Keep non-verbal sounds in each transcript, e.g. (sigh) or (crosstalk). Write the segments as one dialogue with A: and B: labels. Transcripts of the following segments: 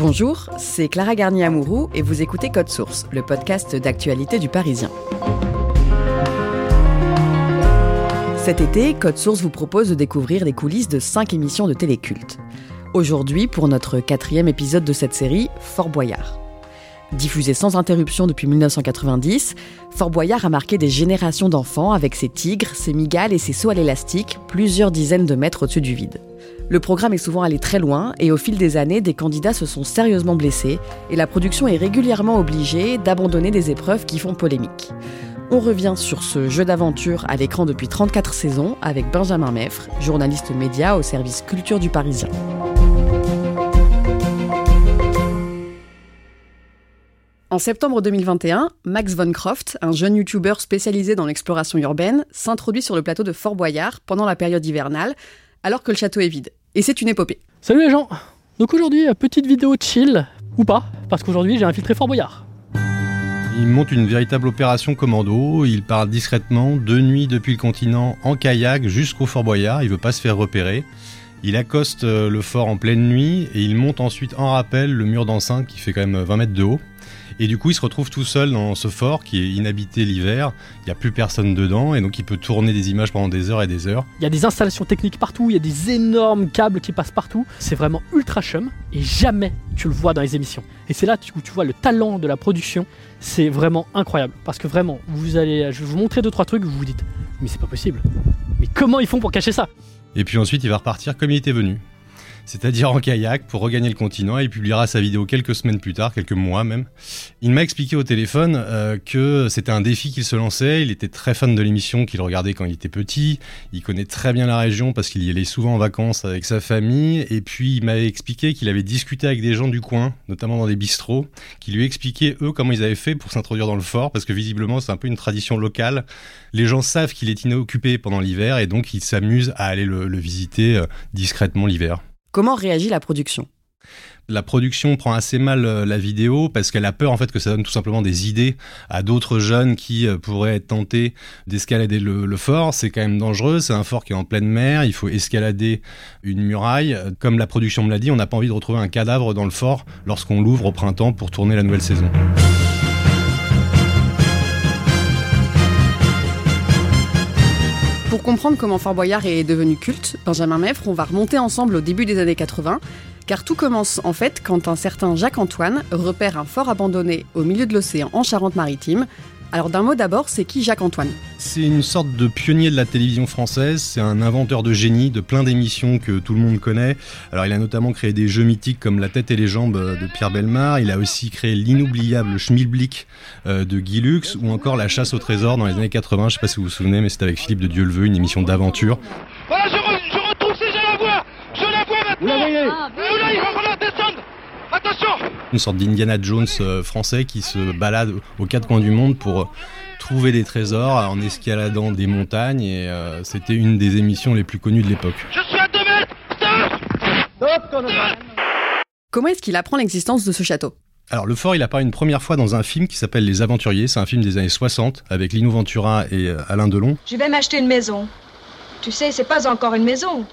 A: Bonjour, c'est Clara Garnier-Amouroux et vous écoutez Code Source, le podcast d'actualité du Parisien. Cet été, Code Source vous propose de découvrir les coulisses de 5 émissions de téléculte. Aujourd'hui, pour notre quatrième épisode de cette série, Fort Boyard. Diffusé sans interruption depuis 1990, Fort Boyard a marqué des générations d'enfants avec ses tigres, ses migales et ses sauts à l'élastique, plusieurs dizaines de mètres au-dessus du vide. Le programme est souvent allé très loin et au fil des années, des candidats se sont sérieusement blessés et la production est régulièrement obligée d'abandonner des épreuves qui font polémique. On revient sur ce jeu d'aventure à l'écran depuis 34 saisons avec Benjamin Meffre, journaliste média au service culture du Parisien. En septembre 2021, Max Von Croft, un jeune youtubeur spécialisé dans l'exploration urbaine, s'introduit sur le plateau de Fort Boyard pendant la période hivernale, alors que le château est vide. Et c'est une épopée.
B: Salut les gens Donc aujourd'hui, petite vidéo chill, ou pas, parce qu'aujourd'hui j'ai infiltré Fort Boyard.
C: Il monte une véritable opération commando, il part discrètement, de nuit depuis le continent, en kayak jusqu'au Fort Boyard, il veut pas se faire repérer. Il accoste euh, le fort en pleine nuit et il monte ensuite en rappel le mur d'enceinte qui fait quand même 20 mètres de haut. Et du coup, il se retrouve tout seul dans ce fort qui est inhabité l'hiver. Il n'y a plus personne dedans et donc il peut tourner des images pendant des heures et des heures.
B: Il y a des installations techniques partout, il y a des énormes câbles qui passent partout. C'est vraiment ultra chum et jamais tu le vois dans les émissions. Et c'est là où tu vois le talent de la production. C'est vraiment incroyable parce que vraiment, vous allez, je vais vous montrer deux trois trucs, vous vous dites, mais c'est pas possible. Mais comment ils font pour cacher ça?
C: Et puis ensuite, il va repartir comme il était venu c'est-à-dire en kayak, pour regagner le continent. Il publiera sa vidéo quelques semaines plus tard, quelques mois même. Il m'a expliqué au téléphone euh, que c'était un défi qu'il se lançait. Il était très fan de l'émission qu'il regardait quand il était petit. Il connaît très bien la région parce qu'il y allait souvent en vacances avec sa famille. Et puis il m'avait expliqué qu'il avait discuté avec des gens du coin, notamment dans des bistrots, qui lui expliquaient eux comment ils avaient fait pour s'introduire dans le fort, parce que visiblement c'est un peu une tradition locale. Les gens savent qu'il est inoccupé pendant l'hiver et donc ils s'amusent à aller le, le visiter euh, discrètement l'hiver.
A: Comment réagit la production?
C: La production prend assez mal euh, la vidéo parce qu'elle a peur en fait que ça donne tout simplement des idées à d'autres jeunes qui euh, pourraient être tentés d'escalader le, fort. C'est quand même dangereux, c'est un fort qui est en pleine mer, il faut escalader une muraille. Comme la production me l'a dit, on n'a pas envie de retrouver un cadavre dans le fort lorsqu'on l'ouvre au printemps pour tourner la nouvelle saison.
A: Pour comprendre comment Fort Boyard est devenu culte, Benjamin Meffre, on va remonter ensemble au début des années 80, car tout commence en fait quand un certain Jacques-Antoine repère un fort abandonné au milieu de l'océan en Charente-Maritime, alors d'un mot d'abord, c'est qui Jacques-Antoine?
C: C'est une sorte de pionnier de la télévision française, c'est un inventeur de génie de plein d'émissions que tout le monde connaît. Alors il a notamment créé des jeux mythiques comme La tête et les jambes de Pierre Belmar, il a aussi créé l'inoubliable Schmilblick euh, de Guy Lux ou encore La chasse au trésor dans les années 80, je sais pas si vous vous souvenez mais c'était avec Philippe de Dieuleveux, une émission d'aventure.
D: Voilà, je, je retrouve si je la vois. Je la vois maintenant. Vous là, il va falloir descendre Attention
C: Une sorte d'Indiana Jones euh, français qui se balade aux quatre coins du monde pour euh, trouver des trésors en escaladant des montagnes et euh, c'était une des émissions les plus connues de l'époque.
D: Je suis à 2 mètres Stop Stop
A: Comment est-ce qu'il apprend l'existence de ce château?
C: Alors le fort, il apparaît une première fois dans un film qui s'appelle Les Aventuriers. C'est un film des années 60 avec Lino Ventura et Alain Delon.
E: Je vais m'acheter une maison. Tu sais, c'est pas encore une maison.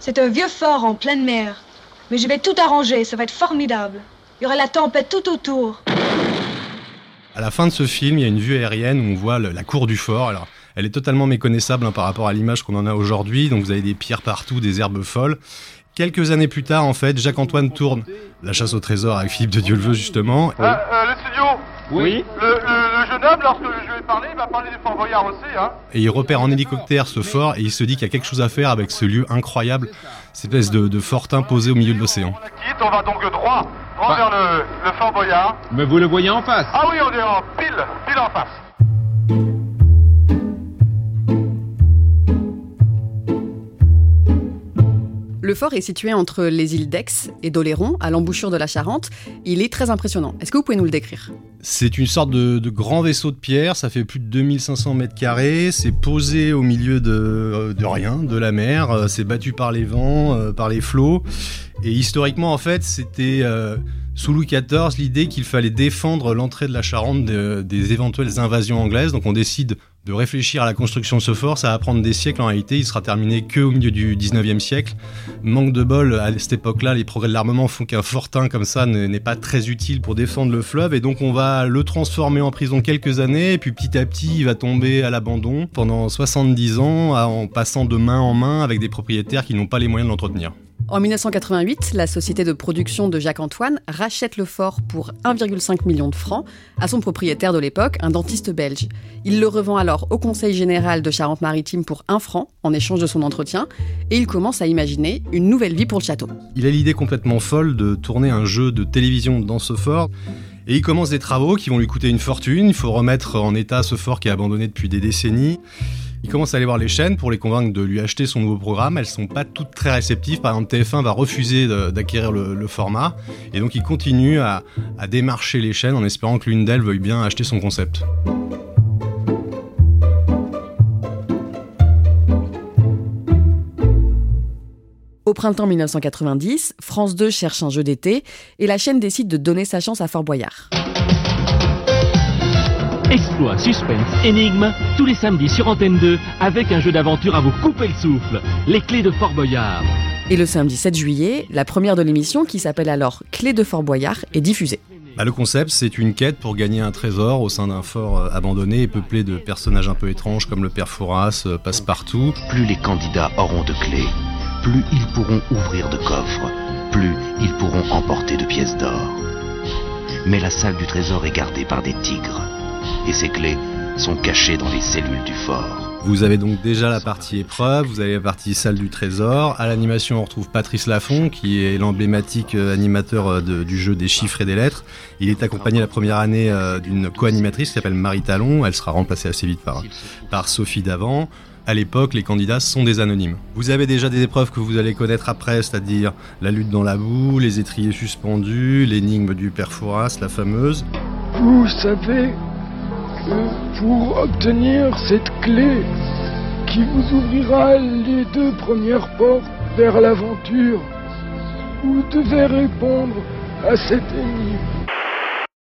E: C'est un vieux fort en pleine mer. Mais je vais tout arranger, ça va être formidable. Il y aura la tempête tout autour.
C: À la fin de ce film, il y a une vue aérienne où on voit le- la cour du fort. Alors, Elle est totalement méconnaissable hein, par rapport à l'image qu'on en a aujourd'hui. Donc vous avez des pierres partout, des herbes folles. Quelques années plus tard, en fait, Jacques-Antoine tourne La chasse au trésor avec Philippe de Dieuleveux, justement.
D: Euh, euh, le studio
F: Oui.
D: le, le- le jeune homme, lorsque je vais parler, il va parler des Fort Boyard aussi, hein.
C: Et il repère en hélicoptère ce fort et il se dit qu'il y a quelque chose à faire avec ce lieu incroyable, cette espèce de, de fortin posé au milieu de l'océan.
D: On la quitte, on va donc droit, droit
F: Bah.
D: vers le, le Fort Boyard.
F: Mais vous le voyez en face.
D: Ah oui, on est en pile, pile en face.
A: Le fort est situé entre les îles d'Aix et d'Oléron, à l'embouchure de la Charente. Il est très impressionnant. Est-ce que vous pouvez nous le décrire?
C: C'est une sorte de, grand vaisseau de pierre, ça fait plus de 2500 mètres carrés, c'est posé au milieu de, de rien, de la mer, euh, c'est battu par les vents, euh, par les flots. Et historiquement, en fait, c'était euh, sous Louis XIV l'idée qu'il fallait défendre l'entrée de la Charente de- des éventuelles invasions anglaises. Donc on décide de réfléchir à la construction de ce fort, ça va prendre des siècles en réalité, il sera terminé que au milieu du 19e siècle. Manque de bol, à cette époque-là, les progrès de l'armement font qu'un fortin comme ça n'est pas très utile pour défendre le fleuve, et donc on va le transformer en prison quelques années, puis petit à petit, il va tomber à l'abandon pendant 70 ans, en passant de main en main avec des propriétaires qui n'ont pas les moyens de l'entretenir.
A: En 1988, la société de production de Jacques-Antoine rachète le fort pour 1,5 million de francs à son propriétaire de l'époque, un dentiste belge. Il le revend alors au Conseil général de Charente-Maritime pour 1 franc en échange de son entretien, et il commence à imaginer une nouvelle vie pour le château.
C: Il a l'idée complètement folle de tourner un jeu de télévision dans ce fort. Et il commence des travaux qui vont lui coûter une fortune. Il faut remettre en état ce fort qui est abandonné depuis des décennies. Il commence à aller voir les chaînes pour les convaincre de lui acheter son nouveau programme. Elles sont pas toutes très réceptives. Par exemple, TF1 va refuser d'acquérir le, le format. Et donc, il continue à, à démarcher les chaînes en espérant que l'une d'elles veuille bien acheter son concept.
A: Au printemps 1990, France 2 cherche un jeu d'été et la chaîne décide de donner sa chance à Fort Boyard.
G: Exploit, suspense, énigme, tous les samedis sur Antenne 2, avec un jeu d'aventure à vous couper le souffle. Les clés de Fort Boyard.
A: Et le samedi 7 juillet, la première de l'émission, qui s'appelle alors Clé de Fort Boyard, est diffusée.
C: Bah, le concept, c'est une quête pour gagner un trésor au sein d'un fort euh, abandonné et peuplé de personnages un peu étranges comme le père Fouras, euh, Passepartout.
H: Plus les candidats auront de clés, plus ils pourront ouvrir de coffres, plus ils pourront emporter de pièces d'or. Mais la salle du trésor est gardée par des tigres, et ces clés sont cachées dans les cellules du fort.
C: Vous avez donc déjà la partie épreuve, vous avez la partie salle du trésor. À l'animation, on retrouve Patrice Laffont, qui est l'emblématique euh, animateur euh, de- du jeu des chiffres et des lettres. Il est accompagné la première année euh, d'une co-animatrice qui s'appelle Marie Talon. Elle sera remplacée assez vite par, par Sophie Davant. À l'époque, les candidats sont des anonymes. Vous avez déjà des épreuves que vous allez connaître après, c'est-à-dire la lutte dans la boue, les étriers suspendus, l'énigme du père Fouras, la fameuse.
I: Vous savez pour obtenir cette clé qui vous ouvrira les deux premières portes vers l'aventure, vous devez répondre à cette énigme.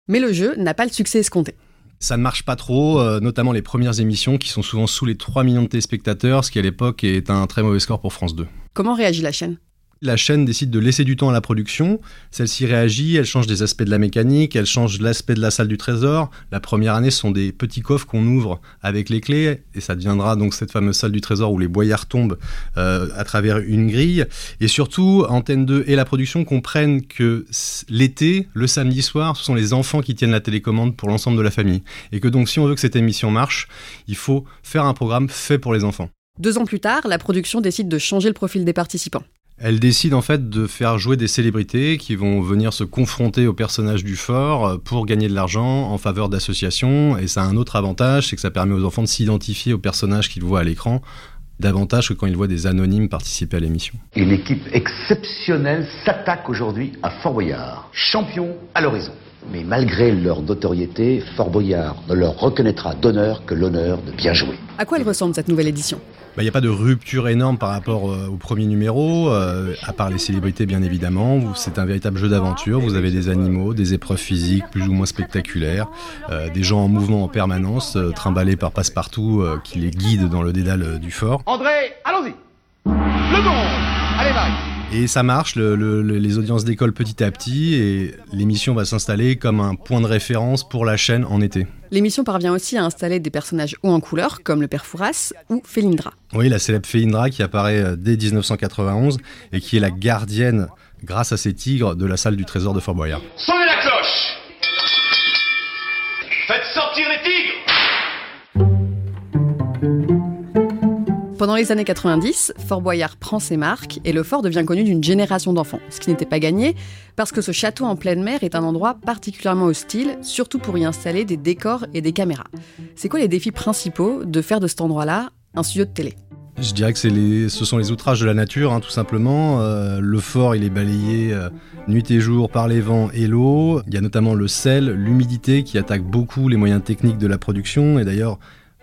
A: Mais le jeu n'a pas le succès escompté.
C: Ça ne marche pas trop, euh, notamment les premières émissions qui sont souvent sous les 3 millions de téléspectateurs, ce qui à l'époque est un très mauvais score pour France 2.
A: Comment réagit la chaîne?
C: La chaîne décide de laisser du temps à la production, celle-ci réagit, elle change des aspects de la mécanique, elle change l'aspect de la salle du trésor. La première année, ce sont des petits coffres qu'on ouvre avec les clés, et ça deviendra donc cette fameuse salle du trésor où les boyards tombent euh, à travers une grille. Et surtout, Antenne 2 et la production comprennent que l'été, le samedi soir, ce sont les enfants qui tiennent la télécommande pour l'ensemble de la famille. Et que donc si on veut que cette émission marche, il faut faire un programme fait pour les enfants.
A: Deux ans plus tard, la production décide de changer le profil des participants.
C: Elle décide en fait de faire jouer des célébrités qui vont venir se confronter aux personnages du fort euh, pour gagner de l'argent en faveur d'associations. Et ça a un autre avantage, c'est que ça permet aux enfants de s'identifier aux personnages qu'ils voient à l'écran davantage que quand ils voient des anonymes participer à l'émission.
J: Une équipe exceptionnelle s'attaque aujourd'hui à Fort Boyard, champion à l'horizon. Mais malgré leur notoriété, Fort Boyard ne leur reconnaîtra d'honneur que l'honneur de bien jouer.
A: À quoi elle ressemble cette nouvelle édition?
C: Bah, Il n'y a pas de rupture énorme par rapport euh, au premier numéro, euh, à part les célébrités bien évidemment. C'est un véritable jeu d'aventure. Vous avez des animaux, des épreuves physiques plus ou moins spectaculaires, euh, des gens en mouvement en permanence, trimballés par Passepartout qui les guide dans le dédale du fort.
D: André, allons-y Le monde Allez, Marie
C: Et ça marche, le, le, les audiences décollent petit à petit et l'émission va s'installer comme un point de référence pour la chaîne en été.
A: L'émission parvient aussi à installer des personnages hauts en couleur, comme le père Fouras ou Félindra.
C: Oui, la célèbre Félindra qui apparaît dès 1991 et qui est la gardienne, grâce à ses tigres, de la salle du trésor de Fort Boyard.
D: Sonnez la cloche
A: Pendant les années 90, Fort Boyard prend ses marques et le fort devient connu d'une génération d'enfants, ce qui n'était pas gagné parce que ce château en pleine mer est un endroit particulièrement hostile, surtout pour y installer des décors et des caméras. C'est quoi les défis principaux de faire de cet endroit-là un studio de télé?
C: Je dirais que ce sont les outrages de la nature, hein, tout simplement. Euh, le fort, est balayé euh, nuit et jour par les vents et l'eau. Il y a notamment le sel, l'humidité qui attaque beaucoup les moyens techniques de la production. Et d'ailleurs,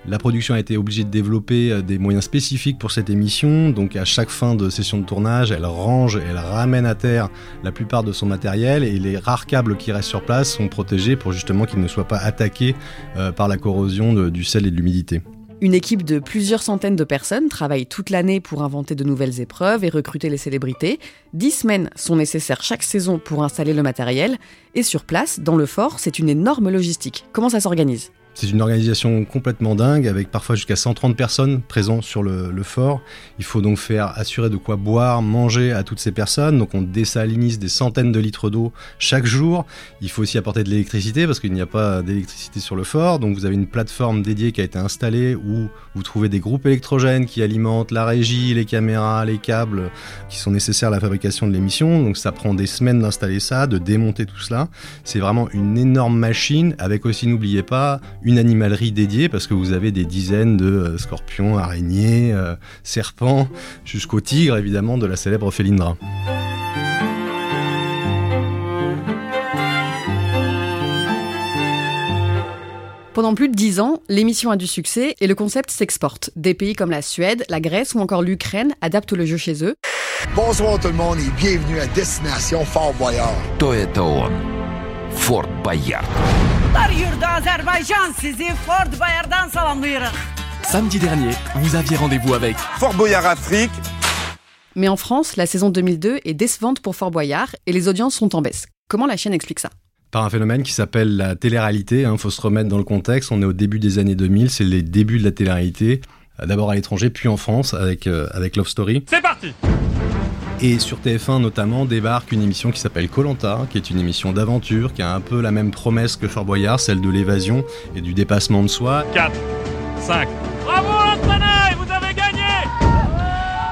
C: la production a été obligée de développer euh, des moyens spécifiques pour cette émission, donc à chaque fin de session de tournage, elle range elle ramène à terre la plupart de son matériel et les rares câbles qui restent sur place sont protégés pour justement qu'ils ne soient pas attaqués euh, par la corrosion du sel et de l'humidité.
A: Une équipe de plusieurs centaines de personnes travaille toute l'année pour inventer de nouvelles épreuves et recruter les célébrités. Dix semaines sont nécessaires chaque saison pour installer le matériel. Et sur place, dans le fort, c'est une énorme logistique. Comment ça s'organise?
C: C'est une organisation complètement dingue, avec parfois jusqu'à 130 personnes présentes sur le, le, fort. Il faut donc faire assurer de quoi boire, manger à toutes ces personnes. Donc on dessalinise des centaines de litres d'eau chaque jour. Il faut aussi apporter de l'électricité, parce qu'il n'y a pas d'électricité sur le fort. Donc vous avez une plateforme dédiée qui a été installée, où vous trouvez des groupes électrogènes qui alimentent la régie, les caméras, les câbles, qui sont nécessaires à la fabrication de l'émission. Donc ça prend des semaines d'installer ça, de démonter tout cela. C'est vraiment une énorme machine, avec aussi, n'oubliez pas, une animalerie dédiée parce que vous avez des dizaines de euh, scorpions, araignées, euh, serpents, jusqu'au tigre évidemment de la célèbre Félindra.
A: Pendant plus de dix ans, l'émission a du succès et le concept s'exporte. Des pays comme la Suède, la Grèce ou encore l'Ukraine adaptent le jeu chez eux.
F: Bonsoir tout le monde et bienvenue à Destination Fort Boyard.
H: Toyota Fort.
K: Samedi dernier, vous aviez rendez-vous avec
F: Fort Boyard Afrique.
A: Mais en France, la saison 2002 est décevante pour Fort Boyard et les audiences sont en baisse. Comment la chaîne explique ça?
C: Par un phénomène qui s'appelle la télé-réalité. Il hein, faut se remettre dans le contexte. On est au début des années 2000, c'est les débuts de la télé-réalité. D'abord à l'étranger, puis en France avec, euh, avec Love Story.
D: C'est parti
C: et sur TF1 notamment débarque une émission qui s'appelle Colanta, qui est une émission d'aventure, qui a un peu la même promesse que Fort Boyard, celle de l'évasion et du dépassement de soi.
D: 4, 5. Bravo l'entraîneur, vous avez gagné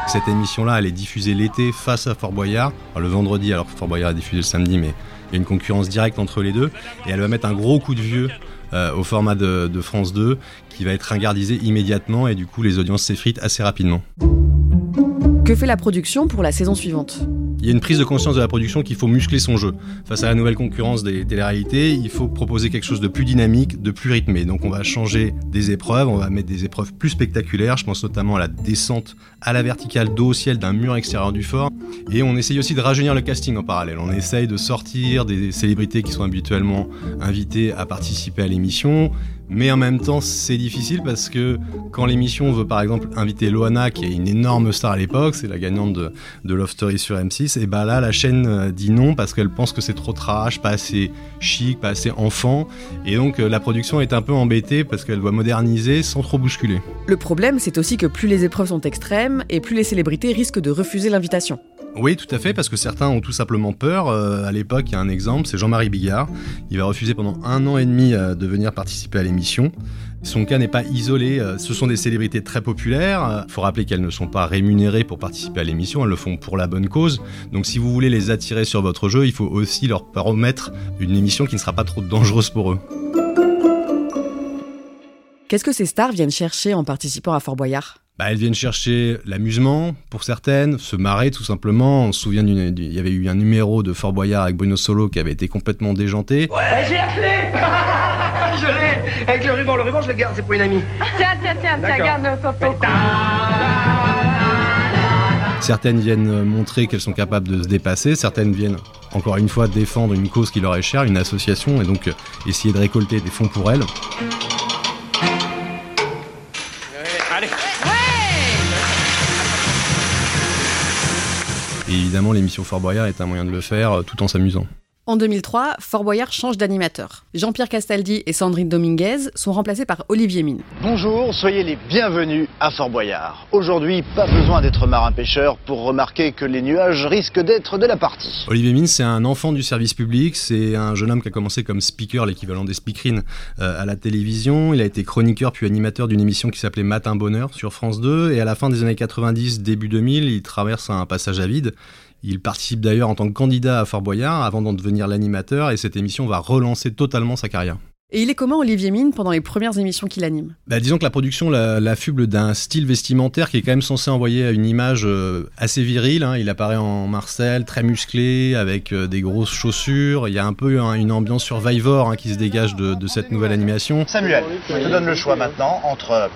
C: Cette émission-là, elle est diffusée l'été face à Fort Boyard, le vendredi, alors que Fort Boyard est diffusé le samedi, mais il y a une concurrence directe entre les deux, et elle va mettre un gros coup de vieux euh, au format de, de France 2, qui va être ringardisé immédiatement, et du coup les audiences s'effritent assez rapidement.
A: Que fait la production pour la saison suivante?
C: Il y a une prise de conscience de la production qu'il faut muscler son jeu. Face à la nouvelle concurrence des télé-réalités, il faut proposer quelque chose de plus dynamique, de plus rythmé. Donc on va changer des épreuves, on va mettre des épreuves plus spectaculaires. Je pense notamment à la descente à la verticale dos au ciel d'un mur extérieur du fort. Et on essaye aussi de rajeunir le casting en parallèle. On essaye de sortir des célébrités qui sont habituellement invitées à participer à l'émission mais en même temps, c'est difficile parce que quand l'émission veut par exemple inviter Loana, qui est une énorme star à l'époque, c'est la gagnante de, de, Love Story sur M6, et bah là, la chaîne euh, dit non parce qu'elle pense que c'est trop trash, pas assez chic, pas assez enfant. Et donc euh, la production est un peu embêtée parce qu'elle doit moderniser sans trop bousculer.
A: Le problème, c'est aussi que plus les épreuves sont extrêmes et plus les célébrités risquent de refuser l'invitation.
C: Oui, tout à fait, parce que certains ont tout simplement peur. Euh, à l'époque, il y a un exemple, c'est Jean-Marie Bigard. Il va refuser pendant un an et demi de venir participer à l'émission. Son cas n'est pas isolé, euh, ce sont des célébrités très populaires. Il faut rappeler qu'elles ne sont pas rémunérées pour participer à l'émission, elles le font pour la bonne cause. Donc si vous voulez les attirer sur votre jeu, il faut aussi leur promettre une émission qui ne sera pas trop dangereuse pour eux.
A: Qu'est-ce que ces stars viennent chercher en participant à Fort Boyard?
C: Bah, elles viennent chercher l'amusement pour certaines, se marrer tout simplement. On se souvient il y avait eu un numéro de Fort Boyard avec Bruno Solo qui avait été complètement déjanté.
L: Ouais, j'ai la clé (laughs) Je l'ai Avec le ruban, le ruban je le garde, c'est pour une amie.
M: Tiens, tiens, tiens, tiens, garde le photo.
C: Certaines viennent montrer qu'elles sont capables de se dépasser, certaines viennent encore une fois défendre une cause qui leur est chère, une association, et donc essayer de récolter des fonds pour elles. Et évidemment, l'émission Fort Boyard est un moyen de le faire tout en s'amusant.
A: En 2003, Fort Boyard change d'animateur. Jean-Pierre Castaldi et Sandrine Dominguez sont remplacés par Olivier Mine.
N: Bonjour, soyez les bienvenus à Fort Boyard. Aujourd'hui, pas besoin d'être marin-pêcheur pour remarquer que les nuages risquent d'être de la partie.
C: Olivier Mine, c'est un enfant du service public. C'est un jeune homme qui a commencé comme speaker, l'équivalent des speakerines, euh, à la télévision. Il a été chroniqueur puis animateur d'une émission qui s'appelait Matin Bonheur sur France 2. Et à la fin des années 90, début 2000, il traverse un passage à vide. Il participe d'ailleurs en tant que candidat à Fort Boyard avant d'en devenir l'animateur et cette émission va relancer totalement sa carrière.
A: Et il est comment Olivier Mine pendant les premières émissions qu'il anime?
C: Bah, Disons que la production l'affuble d'un style vestimentaire qui est quand même censé envoyer une image euh, assez virile. Hein. Il apparaît en Marcel, très musclé, avec euh, des grosses chaussures. Il y a un peu une ambiance Survivor hein, qui se dégage de, de cette nouvelle animation.
N: Samuel, je te donne le choix maintenant entre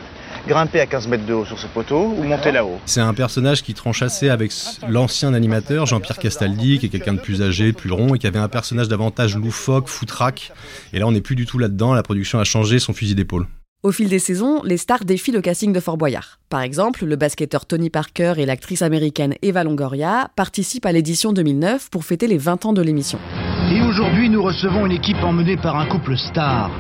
N: grimper à 15 mètres de haut sur ce poteau ou monter là-haut.
C: C'est un personnage qui tranche assez avec l'ancien animateur Jean-Pierre Castaldi, qui est quelqu'un de plus âgé, plus rond, et qui avait un personnage davantage loufoque, foutraque. Et là, on n'est plus du tout là-dedans. La production a changé son fusil d'épaule.
A: Au fil des saisons, les stars défient le casting de Fort Boyard. Par exemple, le basketteur Tony Parker et l'actrice américaine Eva Longoria participent à l'édition 2009 pour fêter les 20 ans de l'émission.
O: Et aujourd'hui, nous recevons une équipe emmenée par un couple star.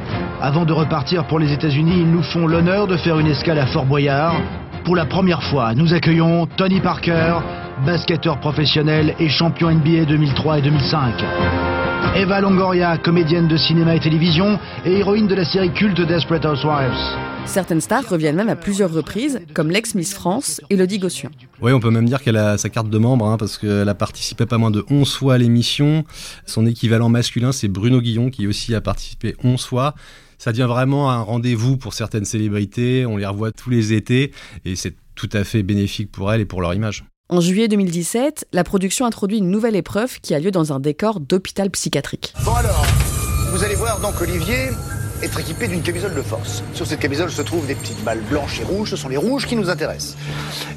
O: Avant de repartir pour les États-Unis, ils nous font l'honneur de faire une escale à Fort Boyard. Pour la première fois, nous accueillons Tony Parker, basketteur professionnel et champion NBA 2003 et 2005. Eva Longoria, comédienne de cinéma et télévision et héroïne de la série culte Desperate Housewives.
A: Certaines stars reviennent même à plusieurs reprises, comme l'ex-Miss France, Elodie Gossuin.
C: Oui, on peut même dire qu'elle a sa carte de membre, hein, parce qu'elle a participé pas moins de 11 fois à l'émission. Son équivalent masculin, c'est Bruno Guillon, qui aussi a participé 11 fois ça devient vraiment un rendez-vous pour certaines célébrités. On les revoit tous les étés et c'est tout à fait bénéfique pour elles et pour leur image.
A: En juillet 2017, la production introduit une nouvelle épreuve qui a lieu dans un décor d'hôpital psychiatrique.
N: Bon alors, vous allez voir donc Olivier être équipé d'une camisole de force. Sur cette camisole se trouvent des petites balles blanches et rouges, ce sont les rouges qui nous intéressent.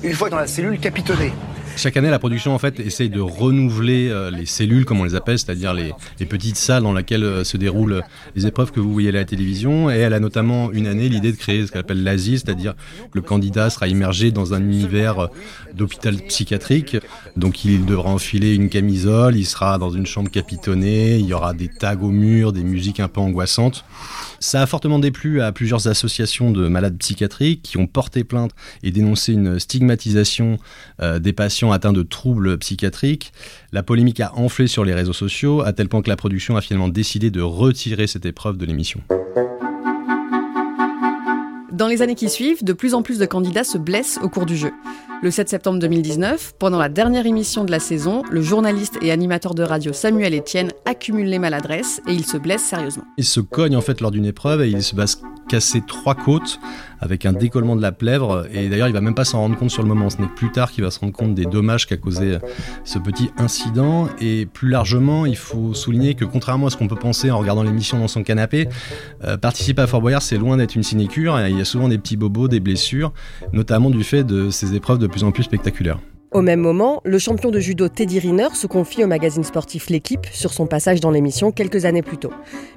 N: Une fois dans la cellule capitonnée,
C: chaque année, la production en fait essaye de renouveler euh, les cellules, comme on les appelle, c'est-à-dire les, petites salles dans lesquelles euh, se déroulent les épreuves que vous voyez à la télévision. Et elle a notamment une année l'idée de créer ce qu'elle appelle l'ASI, c'est-à-dire que le candidat sera immergé dans un univers euh, d'hôpital psychiatrique. Donc il devra enfiler une camisole, il sera dans une chambre capitonnée, il y aura des tags au mur, des musiques un peu angoissantes. Ça a fortement déplu à plusieurs associations de malades psychiatriques qui ont porté plainte et dénoncé une stigmatisation des patients atteint de troubles psychiatriques. La polémique a enflé sur les réseaux sociaux, à tel point que la production a finalement décidé de retirer cette épreuve de l'émission.
A: Dans les années qui suivent, de plus en plus de candidats se blessent au cours du jeu. Le 7 septembre 2019, pendant la dernière émission de la saison, le journaliste et animateur de radio Samuel Etienne accumule les maladresses et il se blesse sérieusement.
C: Il se cogne en fait lors d'une épreuve et il se base casser trois côtes avec un décollement de la plèvre. Et d'ailleurs, il va même pas s'en rendre compte sur le moment. Ce n'est plus tard qu'il va se rendre compte des dommages qu'a causé ce petit incident. Et plus largement, il faut souligner que contrairement à ce qu'on peut penser en regardant l'émission dans son canapé, euh, participer à Fort Boyard, c'est loin d'être une sinécure. Souvent des petits bobos, des blessures, notamment du fait de ces épreuves de plus en plus spectaculaires.
A: Au même moment, le champion de judo Teddy Riner se confie au magazine sportif L'équipe sur son passage dans l'émission quelques années plus tôt.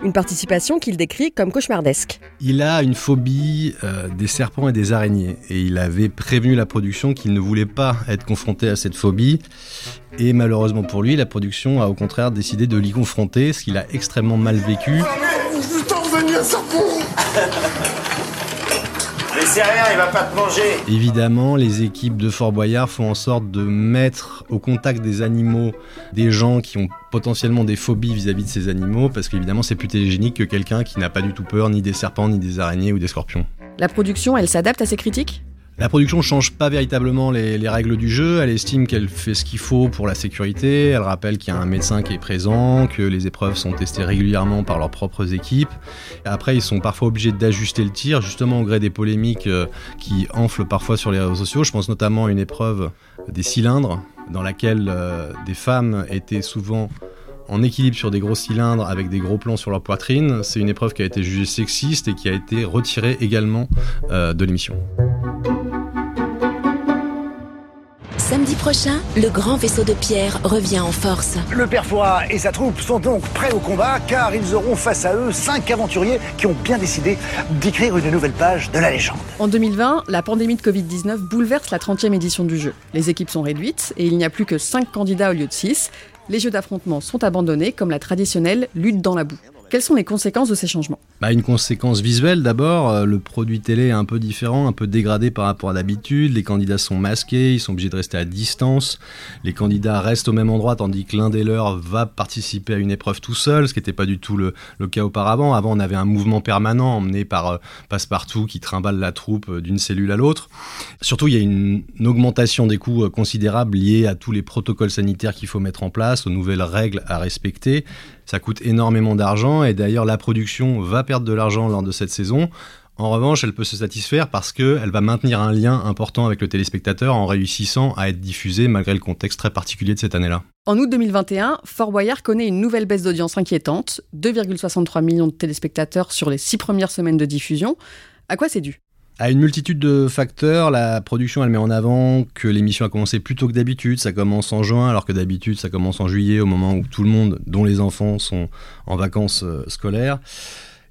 A: Une participation qu'il décrit comme cauchemardesque.
C: Il a une phobie euh, des serpents et des araignées et il avait prévenu la production qu'il ne voulait pas être confronté à cette phobie. Et malheureusement pour lui, la production a au contraire décidé de l'y confronter, ce qu'il a extrêmement mal vécu.
N: Rien, il va pas te manger.
C: Évidemment, les équipes de Fort Boyard font en sorte de mettre au contact des animaux des gens qui ont potentiellement des phobies vis-à-vis de ces animaux, parce qu'évidemment, c'est plus télégénique que quelqu'un qui n'a pas du tout peur ni des serpents, ni des araignées ou des scorpions.
A: La production, elle s'adapte à ces critiques?
C: La production ne change pas véritablement les, règles du jeu, elle estime qu'elle fait ce qu'il faut pour la sécurité, elle rappelle qu'il y a un médecin qui est présent, que les épreuves sont testées régulièrement par leurs propres équipes. après, ils sont parfois obligés d'ajuster le tir, justement au gré des polémiques euh, qui enflent parfois sur les réseaux sociaux. Je pense notamment à une épreuve des cylindres, dans laquelle euh, des femmes étaient souvent en équilibre sur des gros cylindres avec des gros plans sur leur poitrine. C'est une épreuve qui a été jugée sexiste et qui a été retirée également euh, de l'émission.
P: Samedi prochain, le grand vaisseau de pierre revient en force.
N: Le père Fouras et sa troupe sont donc prêts au combat car ils auront face à eux cinq aventuriers qui ont bien décidé d'écrire une nouvelle page de la légende.
A: En 2020, la pandémie de Covid-19 bouleverse la 30e édition du jeu. Les équipes sont réduites et il n'y a plus que 5 candidats au lieu de 6. Les jeux d'affrontement sont abandonnés comme la traditionnelle lutte dans la boue. Quelles sont les conséquences de ces changements
C: bah, Une conséquence visuelle d'abord, euh, le produit télé est un peu différent, un peu dégradé par rapport à d'habitude, les candidats sont masqués, ils sont obligés de rester à distance, les candidats restent au même endroit tandis que l'un des leurs va participer à une épreuve tout seul, ce qui n'était pas du tout le, cas auparavant. Avant on avait un mouvement permanent emmené par euh, Passepartout qui trimballe la troupe euh, d'une cellule à l'autre. Surtout il y a une, une augmentation des coûts considérables liés à tous les protocoles sanitaires qu'il faut mettre en place, aux nouvelles règles à respecter. Ça coûte énormément d'argent et d'ailleurs la production va perdre de l'argent lors de cette saison. En revanche, elle peut se satisfaire parce qu'elle va maintenir un lien important avec le téléspectateur en réussissant à être diffusée malgré le contexte très particulier de cette année-là.
A: En août 2021, Fort Boyard connaît une nouvelle baisse d'audience inquiétante, 2,63 millions de téléspectateurs sur les six premières semaines de diffusion. À quoi c'est dû?
C: À une multitude de facteurs, la production elle met en avant que l'émission a commencé plus tôt que d'habitude, ça commence en juin alors que d'habitude ça commence en juillet au moment où tout le monde, dont les enfants, sont en vacances euh, scolaires.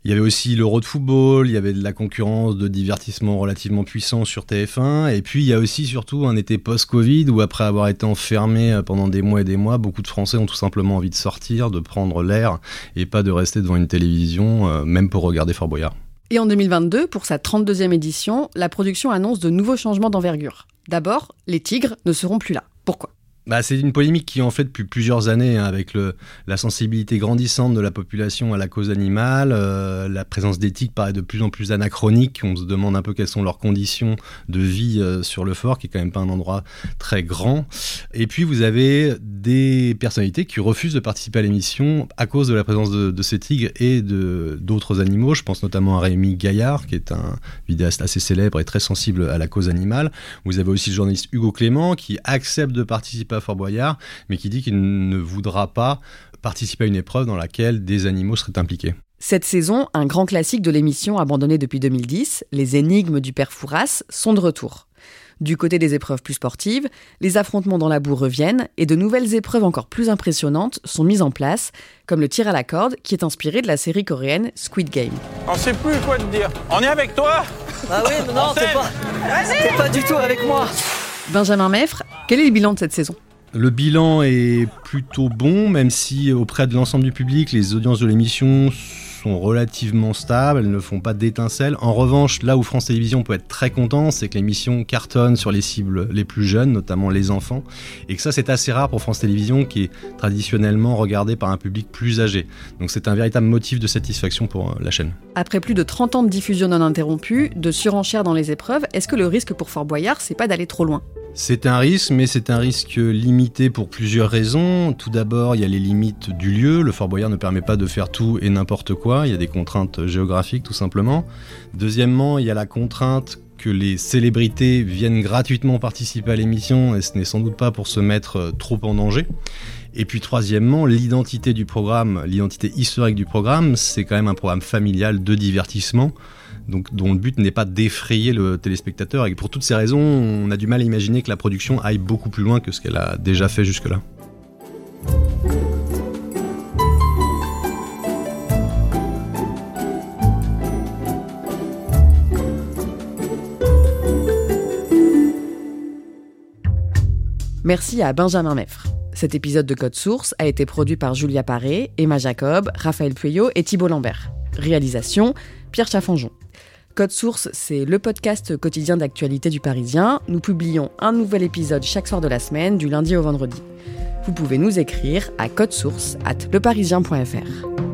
C: Il y avait aussi l'Euro de football, il y avait de la concurrence de divertissement relativement puissant sur TF1, et puis il y a aussi surtout un été post-Covid où après avoir été enfermé euh, pendant des mois et des mois, beaucoup de Français ont tout simplement envie de sortir, de prendre l'air et pas de rester devant une télévision, euh, même pour regarder Fort Boyard.
A: Et en 2022, pour sa 32e édition, la production annonce de nouveaux changements d'envergure. D'abord, les tigres ne seront plus là. Pourquoi?
C: Bah, c'est une polémique qui en fait depuis plusieurs années hein, avec le, la sensibilité grandissante de la population à la cause animale. Euh, la présence d'éthique paraît de plus en plus anachronique. On se demande un peu quelles sont leurs conditions de vie euh, sur le fort, qui est quand même pas un endroit très grand. Et puis vous avez des personnalités qui refusent de participer à l'émission à cause de la présence de, de ces tigres et d'autres animaux. Je pense notamment à Rémi Gaillard, qui est un vidéaste assez célèbre et très sensible à la cause animale. Vous avez aussi le journaliste Hugo Clément qui accepte de participer à Fort Boyard, mais qui dit qu'il ne voudra pas participer à une épreuve dans laquelle des animaux seraient impliqués.
A: Cette saison, un grand classique de l'émission abandonnée depuis 2010, Les énigmes du père Fouras, sont de retour. Du côté des épreuves plus sportives, les affrontements dans la boue reviennent et de nouvelles épreuves encore plus impressionnantes sont mises en place, comme le tir à la corde qui est inspiré de la série coréenne Squid Game.
Q: On sait plus quoi te dire. On est avec toi
R: Ah oui, non, t'es pas, pas du tout avec moi.
A: Benjamin Meffre, quel est le bilan de cette saison?
C: Le bilan est plutôt bon, même si auprès de l'ensemble du public, les audiences de l'émission relativement stables, elles ne font pas d'étincelles. En revanche, là où France Télévisions peut être très content, c'est que l'émission cartonne sur les cibles les plus jeunes, notamment les enfants, et que ça c'est assez rare pour France Télévisions qui est traditionnellement regardée par un public plus âgé. Donc c'est un véritable motif de satisfaction pour euh, la chaîne.
A: Après plus de 30 ans de diffusion non interrompue, de surenchère dans les épreuves, est-ce que le risque pour Fort Boyard, c'est pas d'aller trop loin?
C: C'est un risque, mais c'est un risque limité pour plusieurs raisons. Tout d'abord, il y a les limites du lieu. Le Fort Boyard ne permet pas de faire tout et n'importe quoi. Il y a des contraintes géographiques, tout simplement. Deuxièmement, il y a la contrainte que les célébrités viennent gratuitement participer à l'émission, et ce n'est sans doute pas pour se mettre trop en danger. Et puis troisièmement, l'identité du programme, l'identité historique du programme, c'est quand même un programme familial de divertissement donc dont le but n'est pas d'effrayer le téléspectateur. Et pour toutes ces raisons, on a du mal à imaginer que la production aille beaucoup plus loin que ce qu'elle a déjà fait jusque-là.
A: Merci à Benjamin Meffre. Cet épisode de Code Source a été produit par Julia Paré, Emma Jacob, Raphaël Pueyo et Thibault Lambert. Réalisation Pierre Chaffanjon. Code Source, c'est le podcast quotidien d'actualité du Parisien. Nous publions un nouvel épisode chaque soir de la semaine, du lundi au vendredi. Vous pouvez nous écrire à source at leparisien.fr.